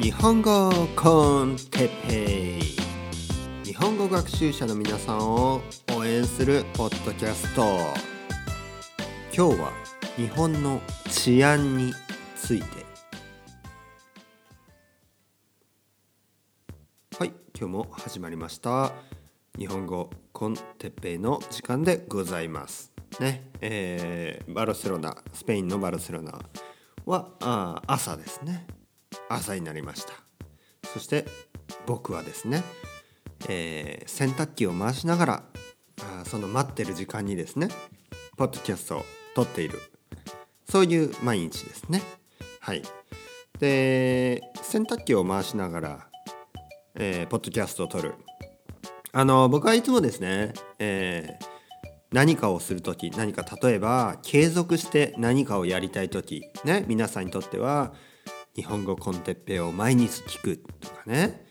日本語コンテペイ。日本語学習者の皆さんを応援するポッドキャスト。今日は日本の治安について。はい今日も始まりました。日本語コンテッペイの時間でございます。ねえー、バルセロナスペインのバルセロナはあ朝ですね。朝になりました。そして僕はですね、えー、洗濯機を回しながらあその待ってる時間にですねポッドキャストを撮っている。そういう毎日ですね。はい。で洗濯機を回しながら、えー、ポッドキャストを撮る。あの僕はいつもですね、えー何かをする時何か例えば継続して何かをやりたい時ね皆さんにとっては日本語コンテッペを毎日聞くとかね、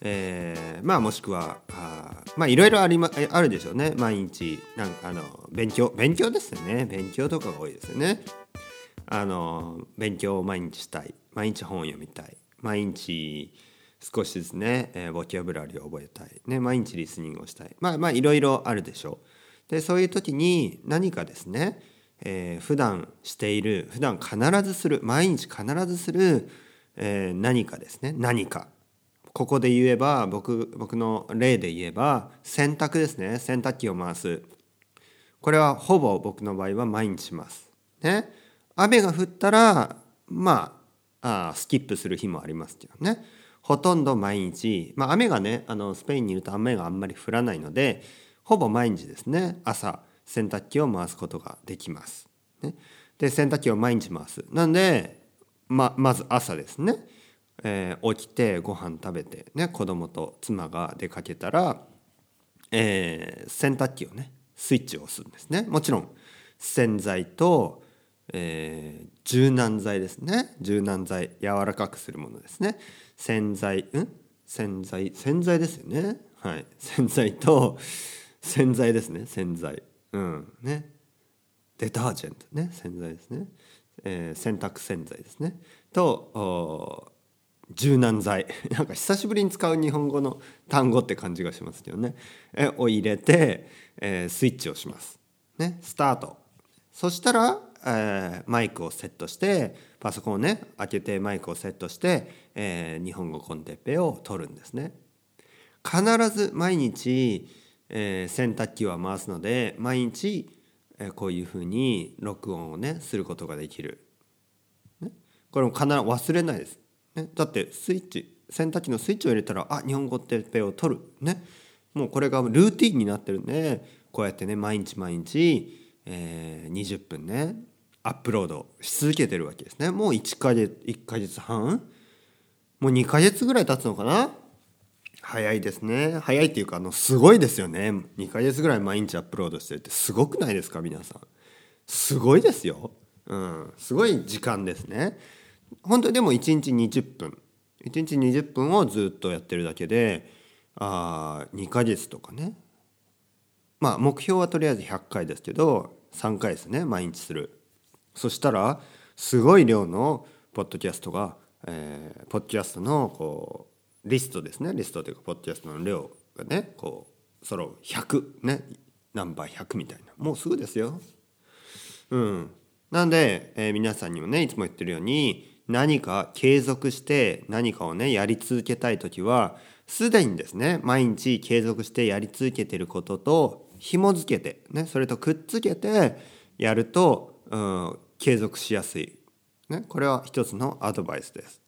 えー、まあもしくはあまあいろいろあり、ま、あるでしょうね。毎日なんかあの勉強勉強ですよね。勉強とかが多いですよね。あの勉強を毎日したい。毎日本を読みたい。毎日少しですね、えー、ボキャブラリーを覚えたい、ね、毎日リスニングをしたい。まあまあいろいろあるでしょう。でそういう時に何かですね、えー、普段している普段必ずする毎日必ずする、えー、何かですね。何か。ここで言えば僕僕の例で言えば洗濯ですね。洗濯機を回す。これはほぼ僕の場合は毎日します。ね、雨が降ったらまああスキップする日もありますけどね。ほとんど毎日、まあ、雨がねあのスペインにいると雨があんまり降らないのでほぼ毎日ですね。朝。洗濯機を回すことができます。ね、で洗濯機を毎日回す。なんでままず朝ですね、えー、起きてご飯食べて、ね、子供と妻が出かけたら、えー、洗濯機をねスイッチを押すんですね。もちろん洗剤と、えー、柔軟剤ですね。柔軟剤柔らかくするものですね。洗剤うん？洗剤洗剤ですよね。はい。洗剤と洗剤ですね。洗剤。うん。ね。デタージェントね。洗剤ですね、えー、洗濯洗剤ですね。と柔軟剤。なんか久しぶりに使う日本語の単語って感じがしますけどね。えを入れて、えー、スイッチをします。ね。スタート。そしたら、えー、マイクをセットしてパソコンをね開けてマイクをセットして、えー、日本語コンテッペを取るんですね。必ず毎日えー、洗濯機は回すので毎日、えー、こういうふうに録音をねすることができる、ね、これも必ず忘れないです、ね、だってスイッチ洗濯機のスイッチを入れたらあ日本語ってペを取る。ね。もうこれがルーティンになってるんでこうやってね毎日毎日、えー、20分ねアップロードし続けてるわけですね。もう1ヶ月1ヶ月半？もう2ヶ月ぐらい経つのかな？早いですね。早いっていうかあのすごいですよね。2ヶ月ぐらい毎日アップロードしてるってすごくないですか皆さん。すごいですよ。うん。すごい時間ですね。本当にでも1日20分。1日20分をずっとやってるだけであ2ヶ月とかね。まあ目標はとりあえず100回ですけど3回ですね毎日する。そしたらすごい量のポッドキャストが、えー、ポッドキャストのこうリストですね。リストというかポッドキャストの量がねこう揃う。100ね。ナンバー100みたいな。もうすぐですよ。うん、なんで、えー、皆さんにもねいつも言ってるように何か継続して何かをねやり続けたい時はすでにですね毎日継続してやり続けてることと紐付けて、ね、それとくっつけてやると、うん、継続しやすい、ね、これは一つのアドバイスです。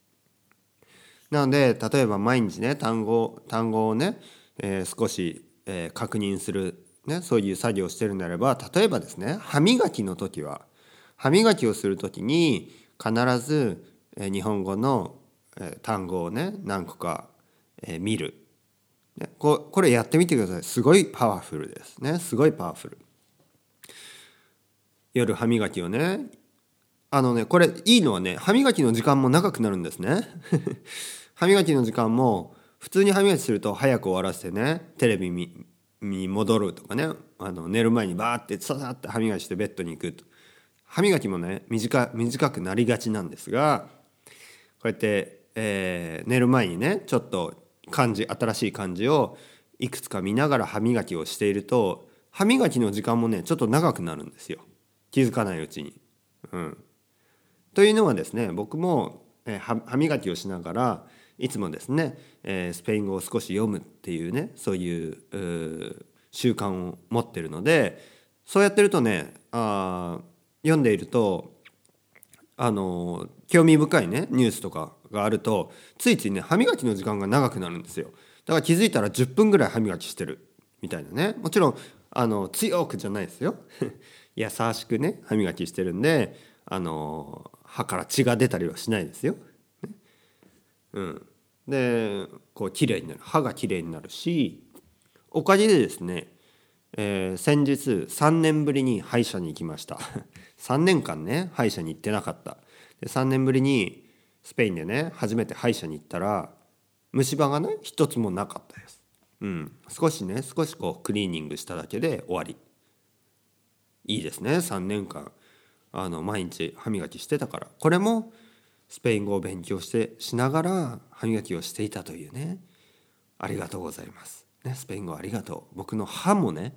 なので例えば毎日ね単語単語をね、えー、少し、えー、確認する、ね、そういう作業をしてるんであれば例えばですね歯磨きの時は歯磨きをする時に必ず、えー、日本語の、えー、単語をね何個か、えー、見る、ね、ここれやってみてください。すごいパワフルですね。すごいパワフル。夜歯磨きをねあのねこれいいのはね歯磨きの時間も長くなるんですね。歯磨きの時間も普通に歯磨きすると早く終わらせてねテレビに戻るとかね。あの寝る前にバーってささって歯磨きしてベッドに行くと。歯磨きもね短短くなりがちなんですがこうやって、えー寝る前にねちょっと漢字新しい漢字をいくつか見ながら歯磨きをしていると歯磨きの時間もねちょっと長くなるんですよ。気づかないうちに。うん、というのはですね僕も、歯磨きをしながらいつもですね、えスペイン語を少し読むっていうねそういう習慣を持ってるのでそうやってるとねあ読んでいるとあの興味深いねニュースとかがあるとついついね歯磨きの時間が長くなるんですよ。だから気づいたら10分ぐらい歯磨きしてるみたいなね。もちろんあの強くじゃないですよ。優しくね歯磨きしてるんであの歯から血が出たりはしないですよ、うん、でこう綺麗になる。歯が綺麗になるしおかげでですねえー先日3年ぶりに歯医者に行きました。3年間ね歯医者に行ってなかった。で3年ぶりにスペインでね初めて歯医者に行ったら虫歯がね一つもなかったです。うん。少しね少しこうクリーニングしただけで終わり。いいですね3年間。あの毎日歯磨きしてたから。これもスペイン語を勉強してしながら歯磨きをしていたというね。ありがとうございます、ね、スペイン語ありがとう。僕の歯もね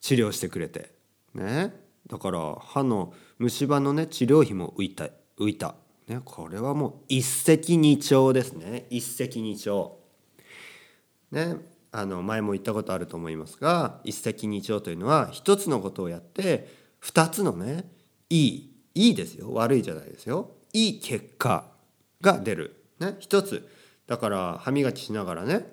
治療してくれて。ね。だから歯の虫歯のね治療費も浮いた浮いた、ね、これはもう一石二鳥ですね。一石二鳥。ねあの前も言ったことあると思いますが一石二鳥というのは一つのことをやって二つのねいいいいですよ。悪いじゃないですよ。いい結果が出る、ね、一つ。だから歯磨きしながらね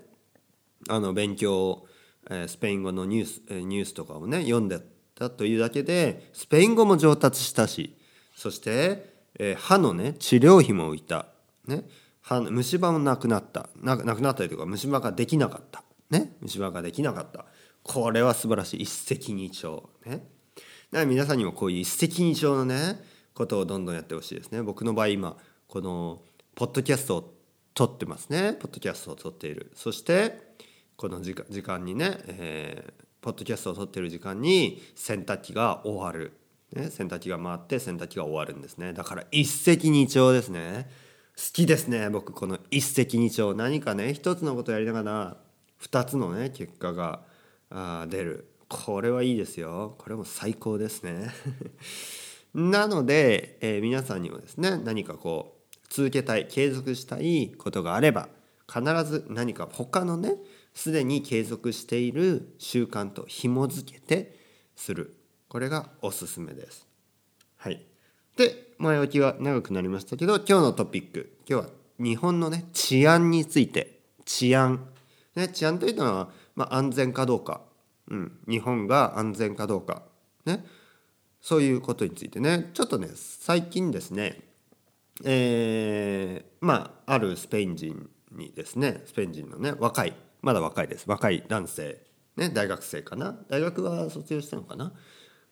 あの勉強を、えスペイン語のニュース、えニュースとかをね読んでたというだけでスペイン語も上達したしそして、え歯のね治療費も浮いた、ね、歯虫歯もなくなった。なくなったりとか虫歯ができなかった、ね、虫歯ができなかった。これは素晴らしい。一石二鳥。ね。から皆さんにもこういう一石二鳥のねことをどんどんやってほしいですね。僕の場合今このポッドキャストを撮ってますね。ポッドキャストを撮っている。そしてこの時間時間にね、えーポッドキャストを撮ってる時間に洗濯機が終わる、ね、洗濯機が回って洗濯機が終わるんですね。だから一石二鳥ですね。好きですね僕この一石二鳥。何かね一つのことやりながら二つのね結果があ出る。これはいいですよ。これも最高ですね。なので、えー皆さんにもですね何かこう続けたい継続したいことがあれば必ず何か他のねすでに継続している習慣と紐づけてする。これがおすすめです。はい、で前置きは長くなりましたけど今日のトピック。今日は日本のね治安について。治安、ね、治安というのは、まあ、安全かどうか、うん、日本が安全かどうか。ね。そういうことについてね。ちょっとね最近ですねえーまああるスペイン人にですねスペイン人のね若いまだ若いです。若い男性、ね、大学生かな。大学は卒業したのかな、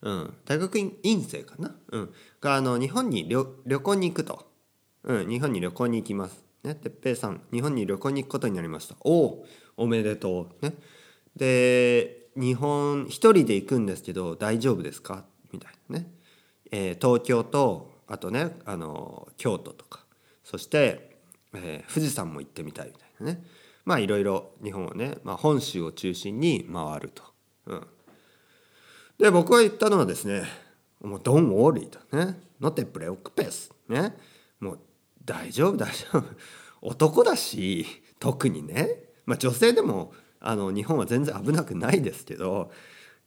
うん、大学院院生かな、うん、があの日本に旅行に行くと、うん、日本に旅行に行きます。ね、てっぺいさん日本に旅行に行くことになりました。おおおめでとう、ね、で日本一人で行くんですけど大丈夫ですか？みたいなね、えー東京とあとねあの京都とか。そして、えー富士山も行ってみたいみたいなね。まあいろいろ日本はね、まあ、本州を中心に回ると。うん、で僕が言ったのはですね「もうドンウォーリー」とね「ノテプレオクペス」ね。もう大丈夫大丈夫。男だし特にね、まあ、女性でもあの日本は全然危なくないですけど、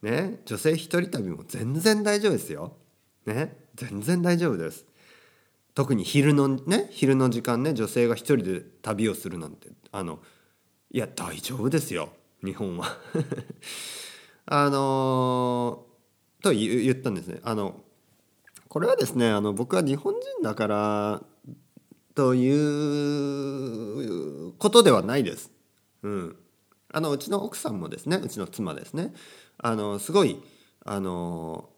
ね、女性一人旅も全然大丈夫ですよ。ね、全然大丈夫です。特に昼のね昼の時間ね女性が一人で旅をするなんてあのいや大丈夫ですよ日本は。あのと言言ったんですね。あのこれはですねあの僕は日本人だからということではないです。うん、あのうちの奥さんもですねうちの妻ですねあのすごいあの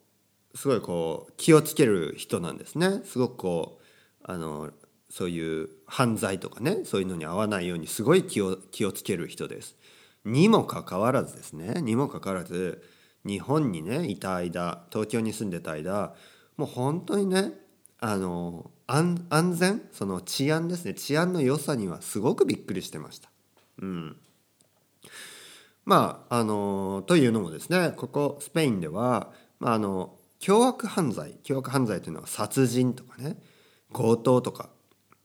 すごいこう気をつける人なんですねすごくこうあのそういう犯罪とかねそういうのに合わないようにすごい気を気をつける人です。にもかかわらずですねにもかかわらず日本にねいた間東京に住んでた間もう本当にねあの安全その治安ですね治安の良さにはすごくびっくりしてました。うんまああのというのもですねここスペインでは、まあ、あの凶悪犯罪凶悪犯罪というのは殺人とかね強盗とか、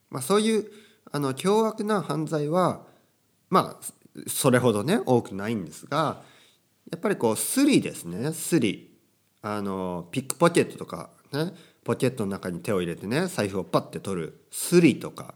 まあ、そういうあの凶悪な犯罪はまあそれほどね多くないんですがやっぱりこうスリですねスリ。あのピックポケットとかねポケットの中に手を入れてね財布をパッて取るスリとか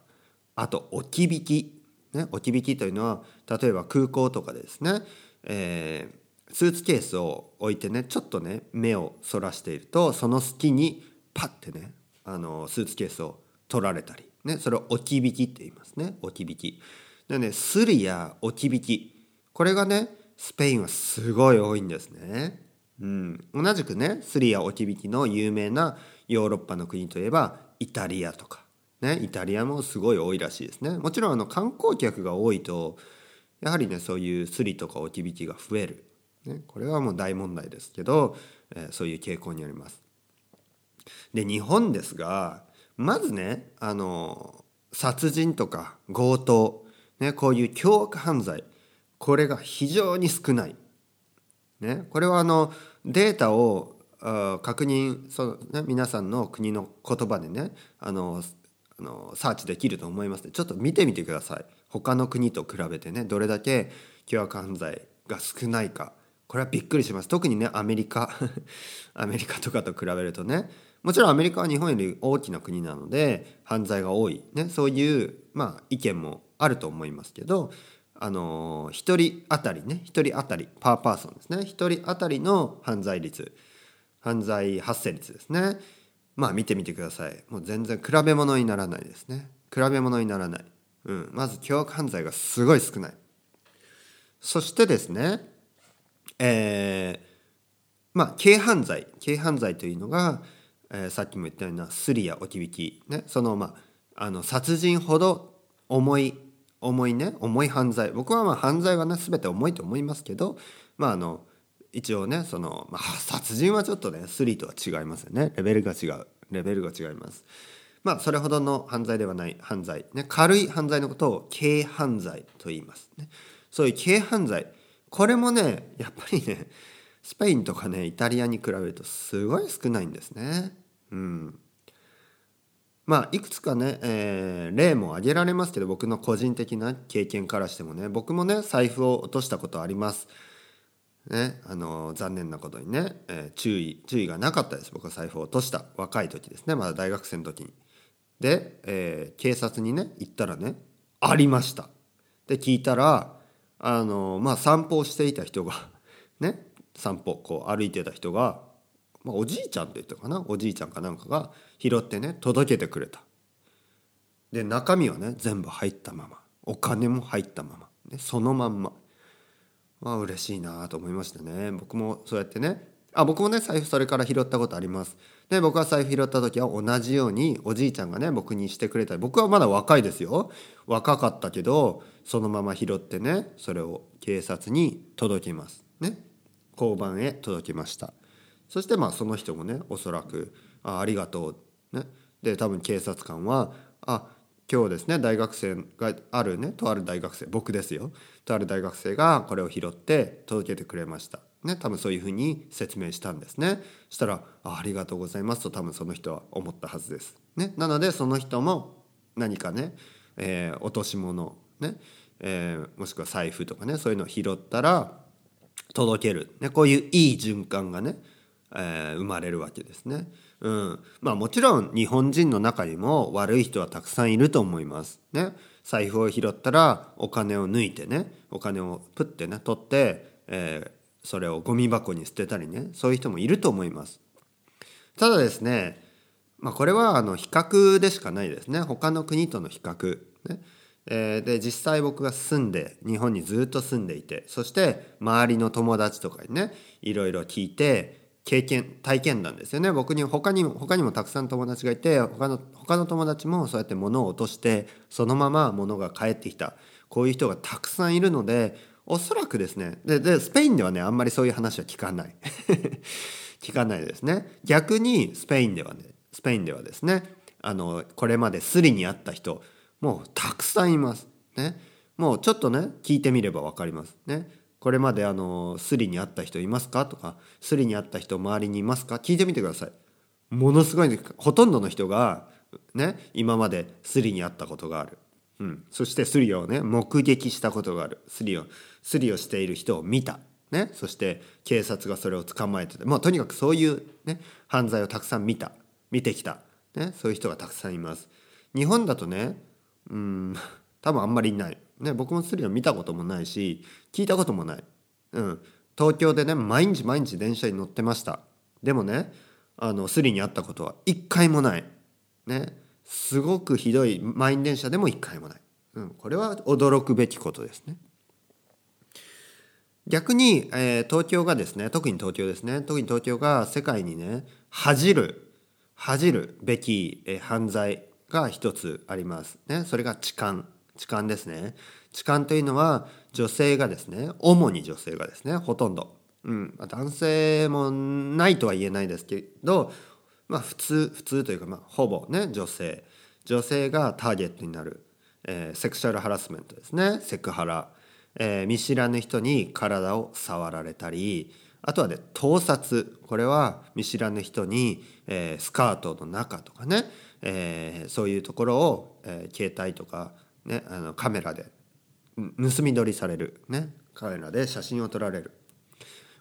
あと置き引き、ね、置き引きというのは例えば空港とかでですね、えー、スーツケースを置いてねちょっとね目をそらしているとその隙にパッてねあのスーツケースを取られたり、ね、それを置き引きって言いますね。置き引き。でねスリや置き引き。これがねスペインはすごい多いんですね。うん、同じくねスリや置き引きの有名なヨーロッパの国といえばイタリアとか、ね、イタリアもすごい多いらしいですね。もちろんあの観光客が多いとやはりねそういうスリとか置き引きが増える、ね、これはもう大問題ですけど、えー、そういう傾向にあります。で日本ですがまずねあの殺人とか強盗、ね、こういう凶悪犯罪これが非常に少ない、ね、これはあのデータを確認その、ね、皆さんの国の言葉でねあのあのサーチできると思いますちょっと見てみてください。他の国と比べてねどれだけ凶悪犯罪が少ないか。これはびっくりします。特にねアメリカ アメリカとかと比べるとね。もちろんアメリカは日本より大きな国なので犯罪が多い、ね、そういう、まあ、意見もあると思いますけどあの1人当たりね1人当たりパーパーソンですね。1人当たりの犯罪率犯罪発生率ですね。まあ見てみてください。もう全然比べ物にならないですね。比べ物にならない、うん、まず凶悪犯罪がすごい少ない。そしてですねえー、まあ軽犯罪。軽犯罪というのが、えー、さっきも言ったようなスリや置き引き。ね。そのまああの殺人ほど重い重いね。重い犯罪。僕はまあ犯罪はね全て重いと思いますけどまああの一応ねその、まあ、殺人はちょっとねスリとは違いますよね。レベルが違う。レベルが違います。まあそれほどの犯罪ではない犯罪、ね、軽い犯罪のことを軽犯罪と言いますね。そういう軽犯罪。これもねやっぱりねスペインとかねイタリアに比べるとすごい少ないんですね。うん。まあいくつかね、えー、例も挙げられますけど僕の個人的な経験からしてもね僕もね財布を落としたことあります。ね、あの残念なことにね、えー、注意注意がなかったです。僕は財布を落とした。若い時ですね。まだ大学生の時に。で、えー、警察にね行ったらね「ありました」で聞いたらあのまあ散歩をしていた人が ね散歩こう歩いてた人が、まあ、おじいちゃんって言ったかな？おじいちゃんかなんかが拾ってね届けてくれた。で中身はね全部入ったまま。お金も入ったまま、ね、そのまんま。まあ嬉しいなと思いましたね。僕もそうやってね。あ僕もね財布それから拾ったことあります。で僕は財布拾った時は同じようにおじいちゃんがね僕にしてくれたり僕はまだ若いですよ。若かったけどそのまま拾ってねそれを警察に届けます。ね。交番へ届きました。そしてまあその人もねおそらく「あありがとう」ね。で多分警察官は「あ今日ですね大学生があるねとある大学生僕ですよとある大学生がこれを拾って届けてくれました。ね、多分そういうふうに説明したんですね。そしたらあ「ありがとうございます」と多分その人は思ったはずです。ね、なのでその人も何かね、えー、落とし物、ねえー、もしくは財布とかねそういうのを拾ったら届ける、ね、こういういい循環がね、えー、生まれるわけですね。うん、まあもちろん日本人の中にも悪い人はたくさんいると思います。ね、財布を拾ったらお金を抜いてねお金をプッてね取って、えー、それをゴミ箱に捨てたりねそういう人もいると思います。ただですね、まあ、これはあの比較でしかないですね他の国との比較。ねえー、で実際僕が住んで日本にずっと住んでいてそして周りの友達とかにねいろいろ聞いて経験体験談ですよね。僕に他にも他にもたくさん友達がいて他の他の友達もそうやって物を落としてそのまま物が返ってきた。こういう人がたくさんいるのでおそらくですねででスペインではねあんまりそういう話は聞かない。聞かないですね。逆にスペインではねスペインではですねあのこれまでスリにあった人もうたくさんいます。ね、もうちょっとね聞いてみれば分かります。ね、これまであのスリにあった人いますか？とかスリにあった人周りにいますか？聞いてみてください。ものすごいほとんどの人がね今までスリにあったことがある。うん、そしてスリをね目撃したことがある。スリをスリをしている人を見た、ね、そして警察がそれを捕まえてて、まあ、とにかくそういう、ね、犯罪をたくさん見た。見てきた。ね、そういう人がたくさんいます。日本だとねうん多分あんまりいない、ね、僕もスリを見たこともないし聞いたこともない、うん、東京でね毎日毎日電車に乗ってました。でもねあのスリに会ったことは一回もない、ね、すごくひどい満員電車でも一回もない、うん、これは驚くべきことですね。逆に、えー、東京がですね特に東京ですね。特に東京が世界にね恥じる恥じるべき犯罪が一つあります。ね、それが痴漢。痴漢ですね。痴漢というのは女性がですね、主に女性がですね、ほとんど。うん、男性もないとは言えないですけど、まあ普通、普通というか、まあほぼね、女性。女性がターゲットになる、えー、セクシャルハラスメントですね。セクハラ。えー、見知らぬ人に体を触られたり、あとはね盗撮これは見知らぬ人に、えー、スカートの中とかね、え、そういうところを、え、携帯とか、ね、あのカメラで。盗み撮りされる、ね、カメラで写真を撮られる。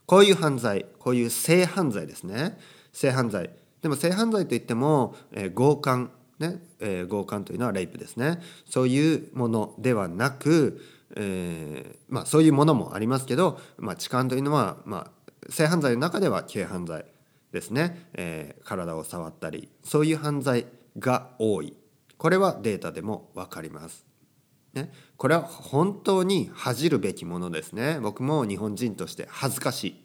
こういう犯罪こういう性犯罪ですね。性犯罪。でも性犯罪といっても、えー、強姦。ね、えー、強姦というのはレイプですね。そういうものではなく、えー、まあそういうものもありますけど、まあ、痴漢というのは、まあ、性犯罪の中では軽犯罪ですね、えー、体を触ったり。そういう犯罪が多い。これはデータでも分かります。ね、これは本当に恥じるべきものですね。僕も日本人として恥ずかしい、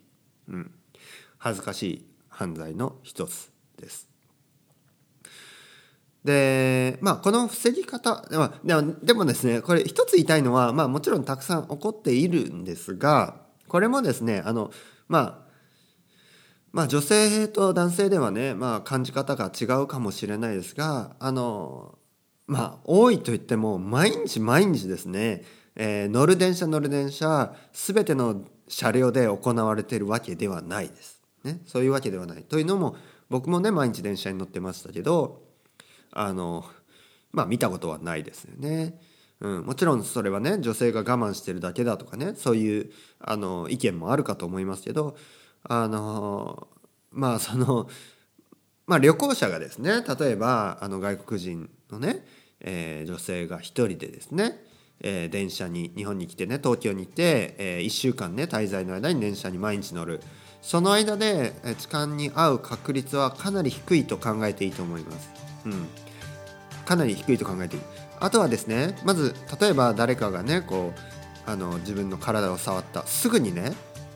うん、恥ずかしい犯罪の一つです。でまあこの防ぎ方でもでもですねこれ一つ言いたいのは、まあ、もちろんたくさん起こっているんですがこれもですねあのまあまあ女性と男性ではね、まあ、感じ方が違うかもしれないですがあのまあ多いと言っても毎日毎日ですね、えー、乗る電車乗る電車全ての車両で行われているわけではないです。ね、そういうわけではない。というのも僕もね毎日電車に乗ってましたけどあのまあ見たことはないですよね。うん、もちろんそれはね女性が我慢してるだけだとかねそういうあの意見もあるかと思いますけどあのまあそのまあ旅行者がですね例えばあの外国人のね、えー、女性が一人でですね、えー、電車に日本に来てね東京に行って、えー、1週間ね滞在の間に電車に毎日乗る。その間で痴漢に遭う確率はかなり低いと考えていいと思います。うん、かなり低いと考えていい。あとはですねまず例えば誰かがねこうあの自分の体を触った。すぐにね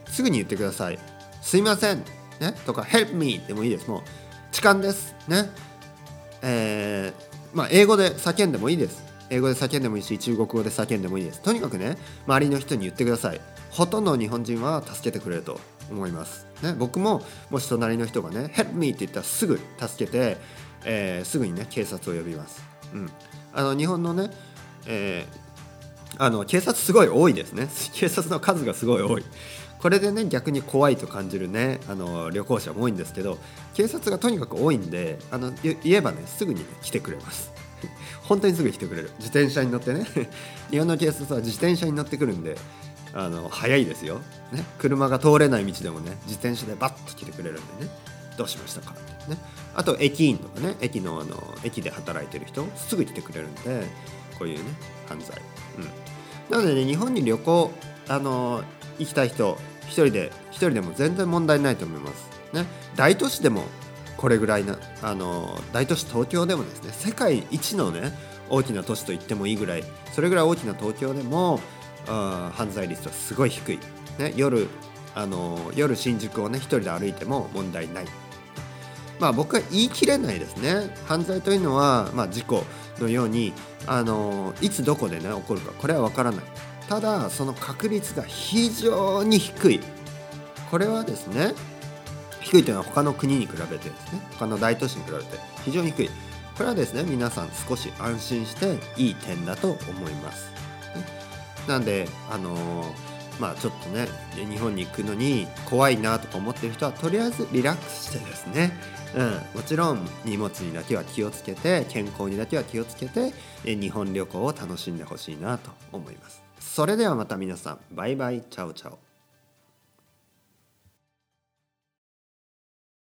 すぐに言ってください「すいません」ね、とか「help me」でもいいです。もう痴漢です。ね？えー、まあ英語で叫んでもいいです。英語で叫んでもいいし中国語で叫んでもいいです。とにかくね周りの人に言ってください。ほとんど日本人は助けてくれると思います、ね、僕ももし隣の人がね「help me」って言ったらすぐ助けて、えー、すぐにね警察を呼びます、うん、あの日本のね、えー、あの警察すごい多いですね。警察の数がすごい多い。これでね逆に怖いと感じるねあの旅行者も多いんですけど警察がとにかく多いんであの言えばねすぐに、ね、来てくれます。本当にすぐ来てくれる。自転車に乗ってね。日本の警察は自転車に乗ってくるんであの早いですよ、ね、車が通れない道でもね自転車でバッと来てくれるんでね。どうしましたかってね。あと駅員とかね駅のあの駅で働いてる人すぐ来てくれるんでこういうね犯罪、うん、なのでね日本に旅行あの行きたい人一人で一人でも全然問題ないと思います。ね。大都市でもこれぐらいなあの大都市東京でもですね世界一のね大きな都市と言ってもいいぐらいそれぐらい大きな東京でもあ犯罪率はすごい低い、ね、夜あの夜新宿をね一人で歩いても問題ない。まあ僕は言い切れないですね。犯罪というのは、まあ、事故のようにあのいつどこでね起こるかこれは分からない。ただその確率が非常に低い。これはですね低いというのは他の国に比べてですね他の大都市に比べて非常に低い。これはですね皆さん少し安心していい点だと思います。なんであのーまあちょっとね日本に行くのに怖いなとか思ってる人はとりあえずリラックスしてですね、うん、もちろん荷物にだけは気をつけて健康にだけは気をつけて日本旅行を楽しんでほしいなと思います。それではまた皆さんバイバイチャオチャオ。